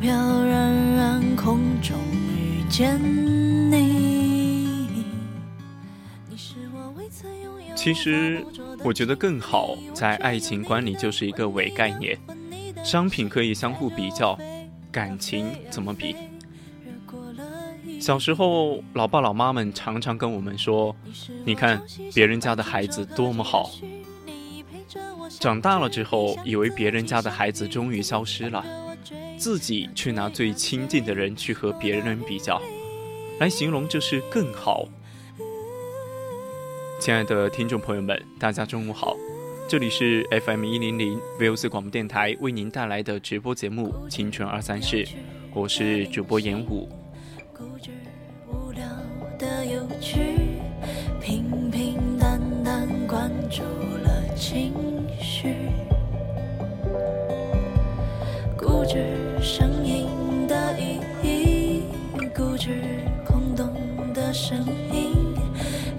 飘然然空中遇见你。其实我觉得更好，在爱情观里就是一个伪概念。商品可以相互比较，感情怎么比？小时候，老爸老妈们常常跟我们说：“你看别人家的孩子多么好。”长大了之后，以为别人家的孩子终于消失了，自己去拿最亲近的人去和别人比较，来形容就是更好。亲爱的听众朋友们，大家中午好，这里是 FM 一零零 v o c 广播电台为您带来的直播节目《青春二三事》，我是主播严武。声音，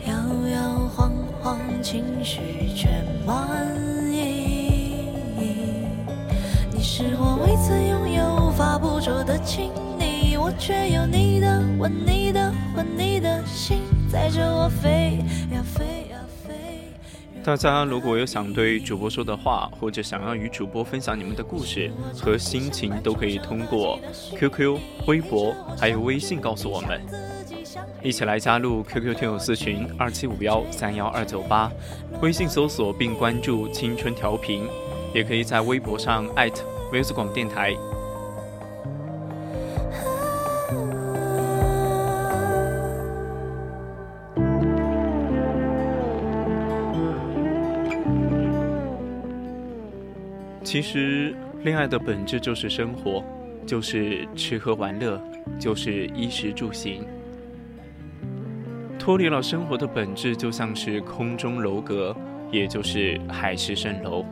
摇摇晃晃情绪却满意。你是我未曾拥有、无法捕捉的亲昵，我却有你的吻、你的魂、你的心，载着我飞呀飞呀飞。大家如果有想对主播说的话，或者想要与主播分享你们的故事和心情，都可以通过 QQ、微博还有微信告诉我们。一起来加入 QQ 听友四群二七五幺三幺二九八，微信搜索并关注“青春调频”，也可以在微博上艾特 v s 广电台。其实，恋爱的本质就是生活，就是吃喝玩乐，就是衣食住行。脱离了生活的本质，就像是空中楼阁，也就是海市蜃楼，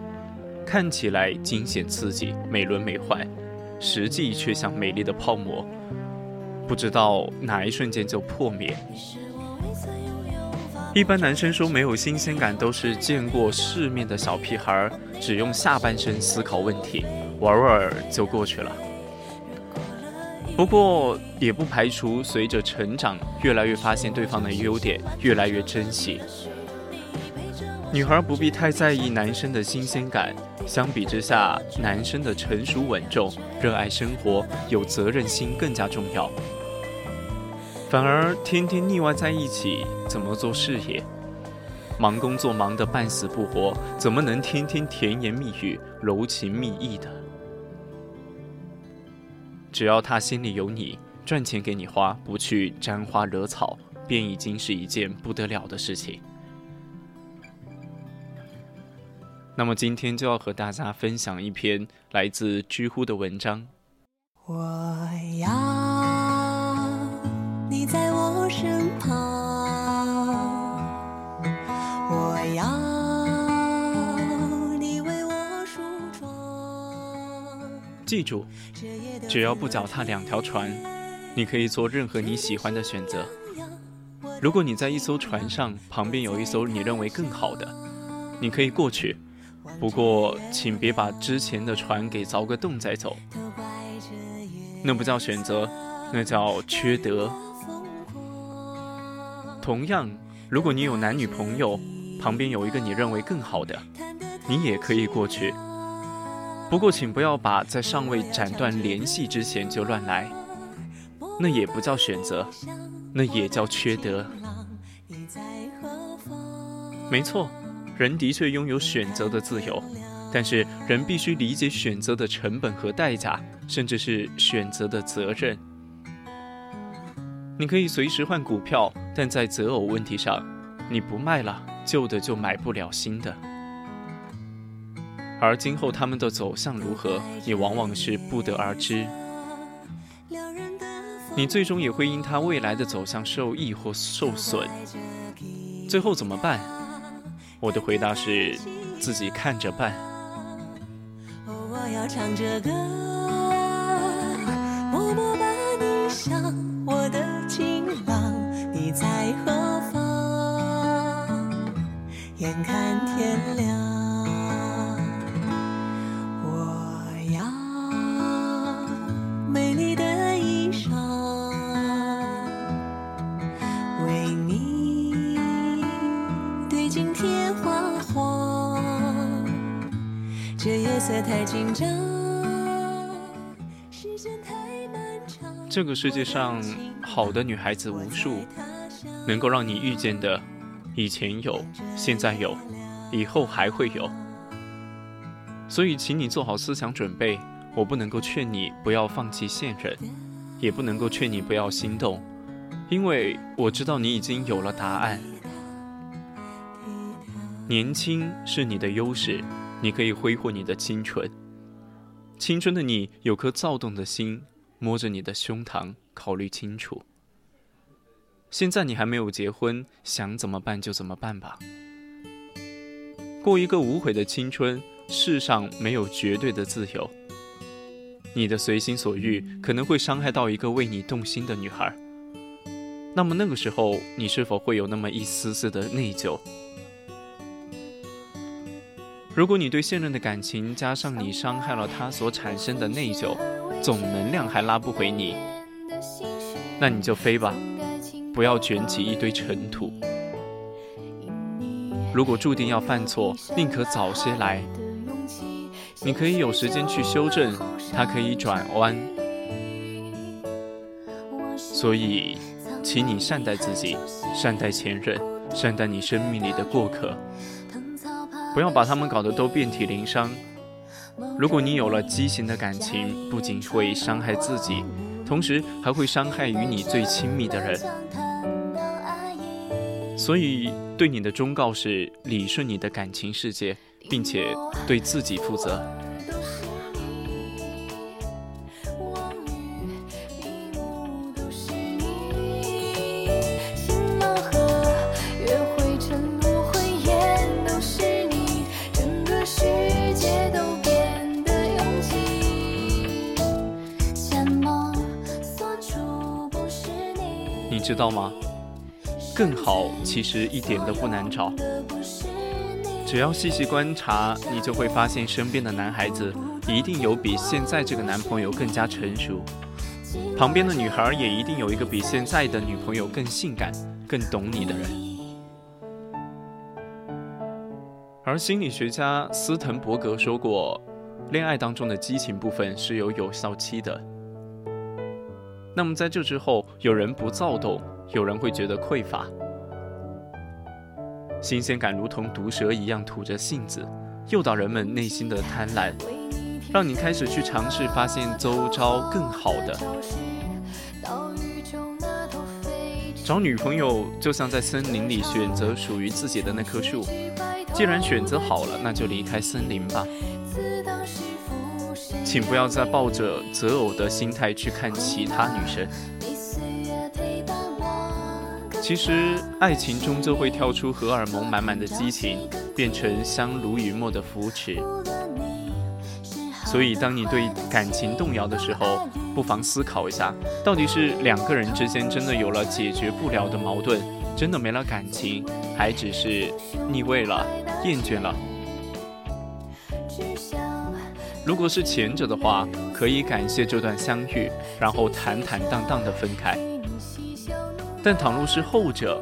看起来惊险刺激、美轮美奂，实际却像美丽的泡沫，不知道哪一瞬间就破灭。一般男生说没有新鲜感，都是见过世面的小屁孩，只用下半身思考问题，玩玩就过去了。不过，也不排除随着成长，越来越发现对方的优点，越来越珍惜。女孩不必太在意男生的新鲜感，相比之下，男生的成熟稳重、热爱生活、有责任心更加重要。反而天天腻歪在一起，怎么做事业？忙工作忙得半死不活，怎么能天天甜言蜜语、柔情蜜意的？只要他心里有你，赚钱给你花，不去沾花惹草，便已经是一件不得了的事情。那么今天就要和大家分享一篇来自知乎的文章。我要你在我身旁，记住，只要不脚踏两条船，你可以做任何你喜欢的选择。如果你在一艘船上，旁边有一艘你认为更好的，你可以过去。不过，请别把之前的船给凿个洞再走，那不叫选择，那叫缺德。同样，如果你有男女朋友，旁边有一个你认为更好的，你也可以过去。不过，请不要把在尚未斩断联系之前就乱来，那也不叫选择，那也叫缺德。没错，人的确拥有选择的自由，但是人必须理解选择的成本和代价，甚至是选择的责任。你可以随时换股票，但在择偶问题上，你不卖了，旧的就买不了新的。而今后他们的走向如何，也往往是不得而知。你最终也会因他未来的走向受益或受损。最后怎么办？我的回答是：自己看着办。我要唱着歌，默默把你想，我的情郎，你在何方？眼看天亮。这个世界上好的女孩子无数，能够让你遇见的，以前有，现在有，以后还会有。所以，请你做好思想准备。我不能够劝你不要放弃现任，也不能够劝你不要心动，因为我知道你已经有了答案。年轻是你的优势。你可以挥霍你的青春，青春的你有颗躁动的心，摸着你的胸膛，考虑清楚。现在你还没有结婚，想怎么办就怎么办吧。过一个无悔的青春，世上没有绝对的自由。你的随心所欲可能会伤害到一个为你动心的女孩，那么那个时候，你是否会有那么一丝丝的内疚？如果你对现任的感情加上你伤害了他所产生的内疚，总能量还拉不回你，那你就飞吧，不要卷起一堆尘土。如果注定要犯错，宁可早些来，你可以有时间去修正，他可以转弯。所以，请你善待自己，善待前任，善待你生命里的过客。不要把他们搞得都遍体鳞伤。如果你有了畸形的感情，不仅会伤害自己，同时还会伤害与你最亲密的人。所以，对你的忠告是：理顺你的感情世界，并且对自己负责。知道吗？更好其实一点都不难找，只要细细观察，你就会发现身边的男孩子一定有比现在这个男朋友更加成熟，旁边的女孩也一定有一个比现在的女朋友更性感、更懂你的人。而心理学家斯滕伯格说过，恋爱当中的激情部分是有有效期的。那么在这之后，有人不躁动，有人会觉得匮乏。新鲜感如同毒蛇一样吐着信子，诱导人们内心的贪婪，让你开始去尝试发现周遭更好的。找女朋友就像在森林里选择属于自己的那棵树，既然选择好了，那就离开森林吧。请不要再抱着择偶的心态去看其他女生。其实，爱情终究会跳出荷尔蒙满满的激情，变成相濡以沫的扶持。所以，当你对感情动摇的时候，不妨思考一下，到底是两个人之间真的有了解决不了的矛盾，真的没了感情，还只是腻味了、厌倦了。如果是前者的话，可以感谢这段相遇，然后坦坦荡荡的分开。但倘若是后者，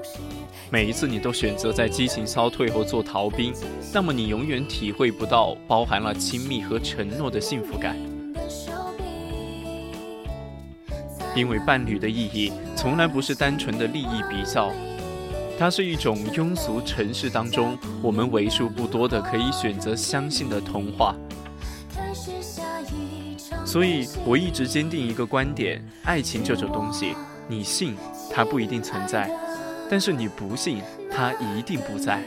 每一次你都选择在激情消退后做逃兵，那么你永远体会不到包含了亲密和承诺的幸福感。因为伴侣的意义从来不是单纯的利益比较，它是一种庸俗尘世当中我们为数不多的可以选择相信的童话。所以我一直坚定一个观点：爱情这种东西，你信它不一定存在，但是你不信它一定不在。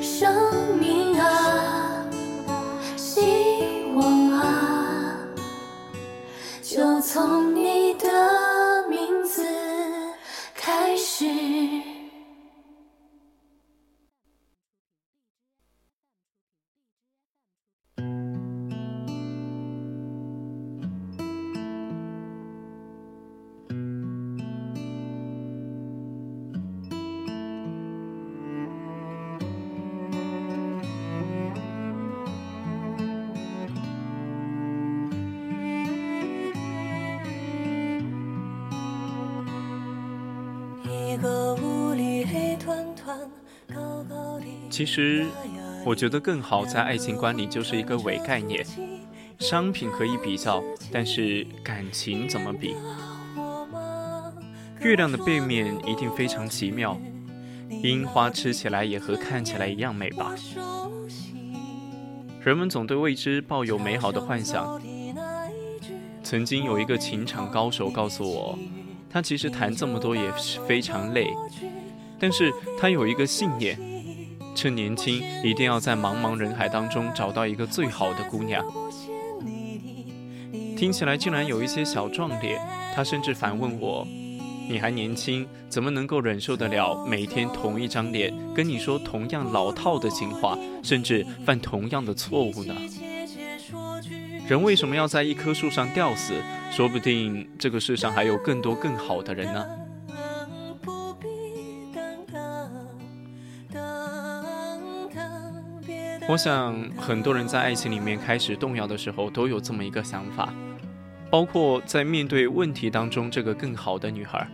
生命啊，希望啊，就从你的其实，我觉得更好在爱情观里就是一个伪概念。商品可以比较，但是感情怎么比？月亮的背面一定非常奇妙，樱花吃起来也和看起来一样美吧？人们总对未知抱有美好的幻想。曾经有一个情场高手告诉我，他其实谈这么多也是非常累，但是他有一个信念。趁年轻，一定要在茫茫人海当中找到一个最好的姑娘。听起来竟然有一些小壮烈。他甚至反问我：“你还年轻，怎么能够忍受得了每天同一张脸跟你说同样老套的情话，甚至犯同样的错误呢？”人为什么要在一棵树上吊死？说不定这个世上还有更多更好的人呢。我想，很多人在爱情里面开始动摇的时候，都有这么一个想法，包括在面对问题当中，这个更好的女孩。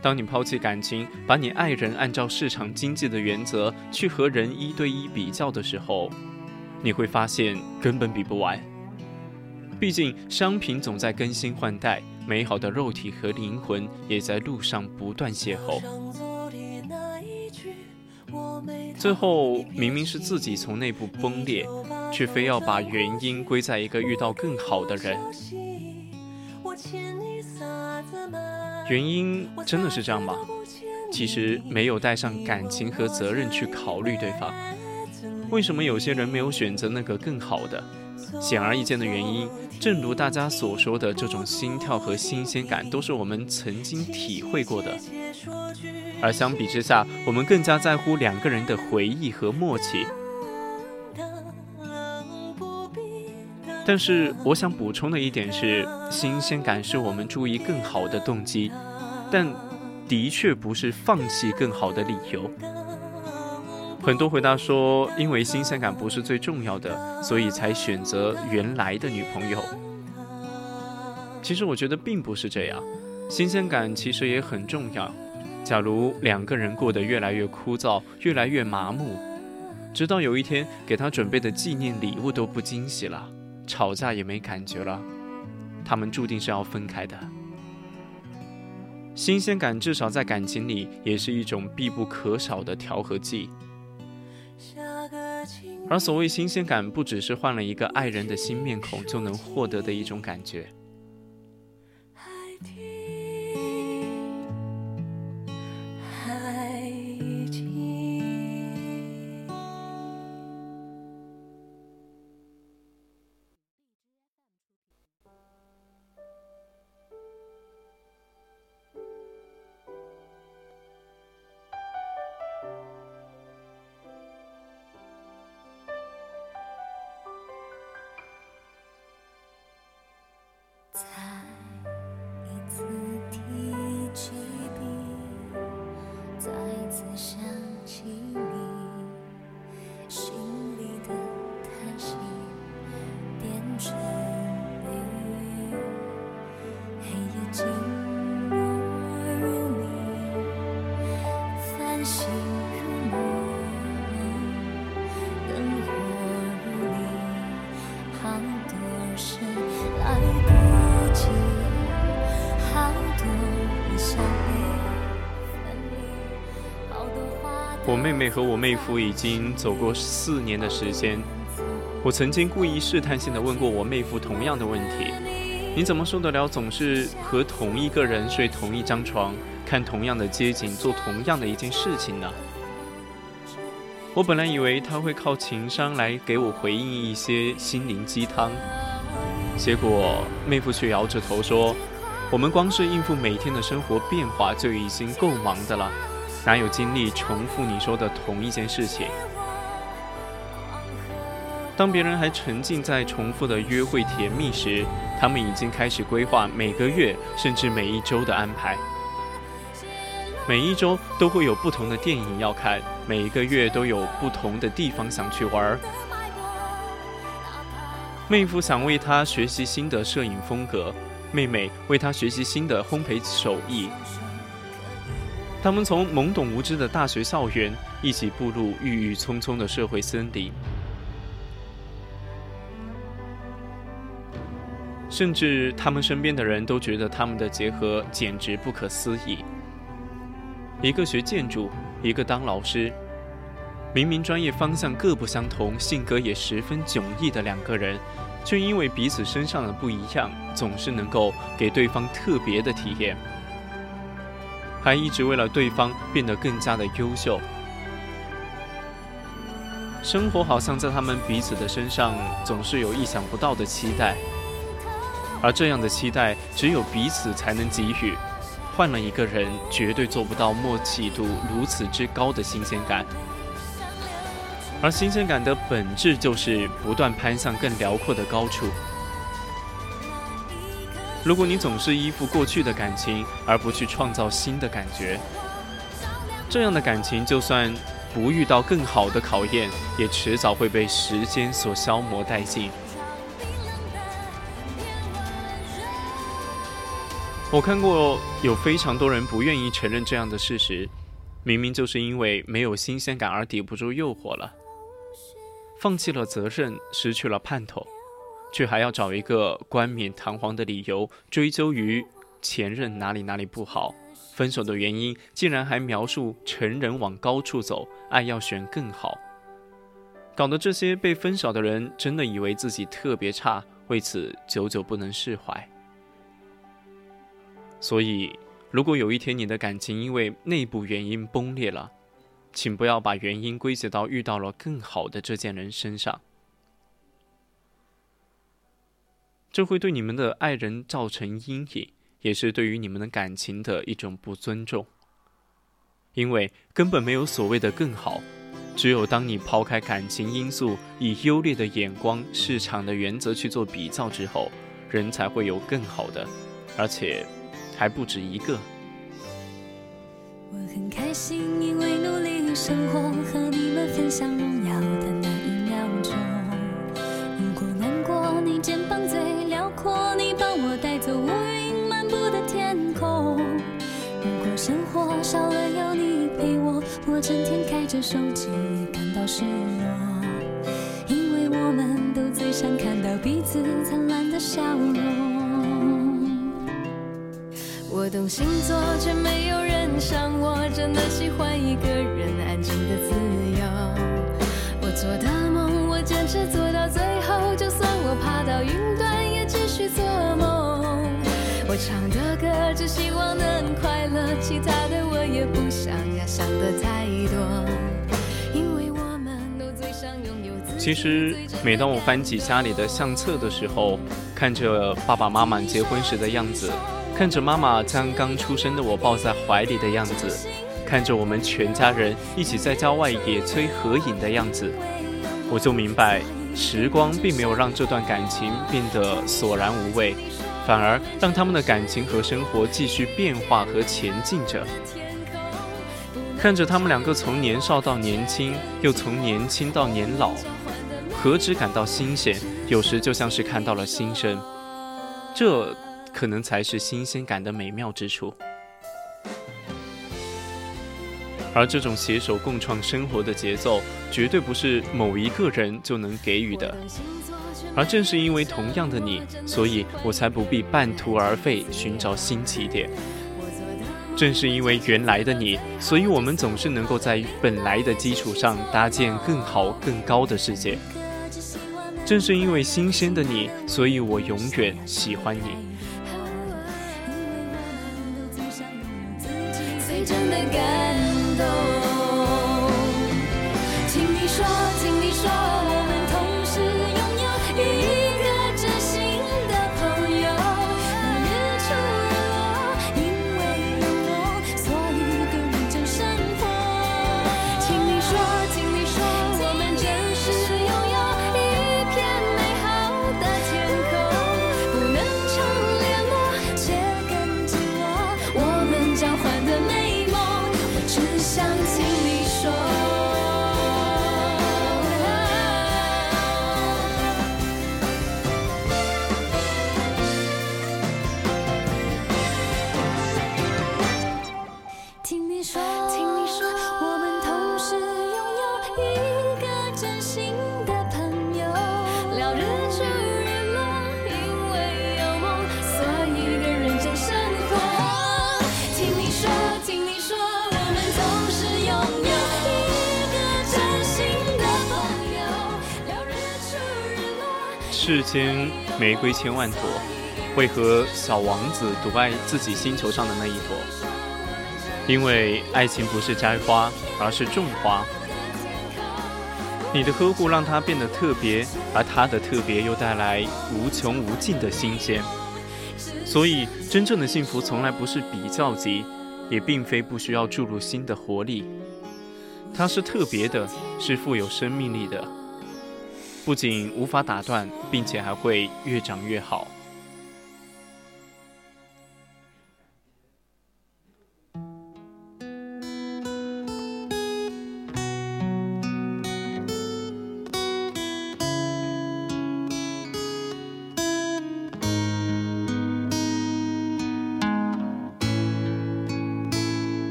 当你抛弃感情，把你爱人按照市场经济的原则去和人一对一比较的时候，你会发现根本比不完。毕竟，商品总在更新换代，美好的肉体和灵魂也在路上不断邂逅。最后明明是自己从内部崩裂，却非要把原因归在一个遇到更好的人。原因真的是这样吗？其实没有带上感情和责任去考虑对方。为什么有些人没有选择那个更好的？显而易见的原因，正如大家所说的，这种心跳和新鲜感都是我们曾经体会过的。而相比之下，我们更加在乎两个人的回忆和默契。但是，我想补充的一点是，新鲜感是我们注意更好的动机，但的确不是放弃更好的理由。很多回答说，因为新鲜感不是最重要的，所以才选择原来的女朋友。其实我觉得并不是这样，新鲜感其实也很重要。假如两个人过得越来越枯燥，越来越麻木，直到有一天给他准备的纪念礼物都不惊喜了，吵架也没感觉了，他们注定是要分开的。新鲜感至少在感情里也是一种必不可少的调和剂。而所谓新鲜感，不只是换了一个爱人的新面孔就能获得的一种感觉。在我妹妹和我妹夫已经走过四年的时间。我曾经故意试探性的问过我妹夫同样的问题：你怎么受得了总是和同一个人睡同一张床，看同样的街景，做同样的一件事情呢？我本来以为他会靠情商来给我回应一些心灵鸡汤，结果妹夫却摇着头说：“我们光是应付每天的生活变化就已经够忙的了。”哪有精力重复你说的同一件事情？当别人还沉浸在重复的约会甜蜜时，他们已经开始规划每个月甚至每一周的安排。每一周都会有不同的电影要看，每一个月都有不同的地方想去玩。妹夫想为他学习新的摄影风格，妹妹为他学习新的烘焙手艺。他们从懵懂无知的大学校园一起步入郁郁葱葱的社会森林，甚至他们身边的人都觉得他们的结合简直不可思议。一个学建筑，一个当老师，明明专业方向各不相同，性格也十分迥异的两个人，却因为彼此身上的不一样，总是能够给对方特别的体验。还一直为了对方变得更加的优秀，生活好像在他们彼此的身上总是有意想不到的期待，而这样的期待只有彼此才能给予，换了一个人绝对做不到默契度如此之高的新鲜感，而新鲜感的本质就是不断攀向更辽阔的高处。如果你总是依附过去的感情，而不去创造新的感觉，这样的感情就算不遇到更好的考验，也迟早会被时间所消磨殆尽。我看过有非常多人不愿意承认这样的事实，明明就是因为没有新鲜感而抵不住诱惑了，放弃了责任，失去了盼头。却还要找一个冠冕堂皇的理由追究于前任哪里哪里不好，分手的原因竟然还描述成人往高处走，爱要选更好，搞得这些被分手的人真的以为自己特别差，为此久久不能释怀。所以，如果有一天你的感情因为内部原因崩裂了，请不要把原因归结到遇到了更好的这件人身上。这会对你们的爱人造成阴影，也是对于你们的感情的一种不尊重。因为根本没有所谓的更好，只有当你抛开感情因素，以优劣的眼光、市场的原则去做比较之后，人才会有更好的，而且还不止一个。我很开心，因为努力生活和你们分享荣耀的那一秒钟。如果难过，你肩膀最。果你帮我带走乌云漫步的天空。如果生活少了有你陪我，我整天开着手机也感到失落。因为我们都最想看到彼此灿烂的笑容。我懂星座，却没有人像我，真的喜欢一个人安静的自由。我做的梦，我坚持做到最后，就算我爬到云端。去做梦。我唱的歌只希望能快乐，其他的我也不想呀，想的太多。其实，每当我翻起家里的相册的时候，看着爸爸妈妈结婚时的样子，看着妈妈将刚出生的我抱在怀里的样子，看着我们全家人一起在郊外野炊合影的样子，我就明白。时光并没有让这段感情变得索然无味，反而让他们的感情和生活继续变化和前进着。看着他们两个从年少到年轻，又从年轻到年老，何止感到新鲜，有时就像是看到了新生。这可能才是新鲜感的美妙之处。而这种携手共创生活的节奏，绝对不是某一个人就能给予的。而正是因为同样的你，所以我才不必半途而废寻找新起点。正是因为原来的你，所以我们总是能够在本来的基础上搭建更好、更高的世界。正是因为新鲜的你，所以我永远喜欢你。世间玫瑰千万朵，为何小王子独爱自己星球上的那一朵？因为爱情不是摘花，而是种花。你的呵护让它变得特别，而它的特别又带来无穷无尽的新鲜。所以，真正的幸福从来不是比较级，也并非不需要注入新的活力。它是特别的，是富有生命力的。不仅无法打断，并且还会越长越好。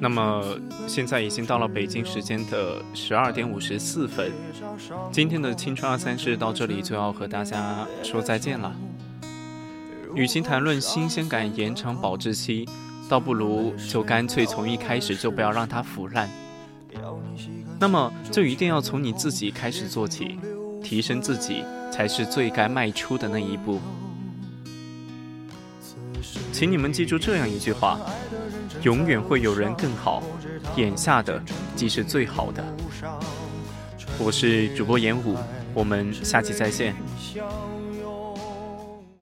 那么现在已经到了北京时间的十二点五十四分，今天的青春二三事到这里就要和大家说再见了。与其谈论新鲜感延长保质期，倒不如就干脆从一开始就不要让它腐烂。那么就一定要从你自己开始做起，提升自己才是最该迈出的那一步。请你们记住这样一句话。永远会有人更好，眼下的即是最好的。我是主播严武，我们下期再见。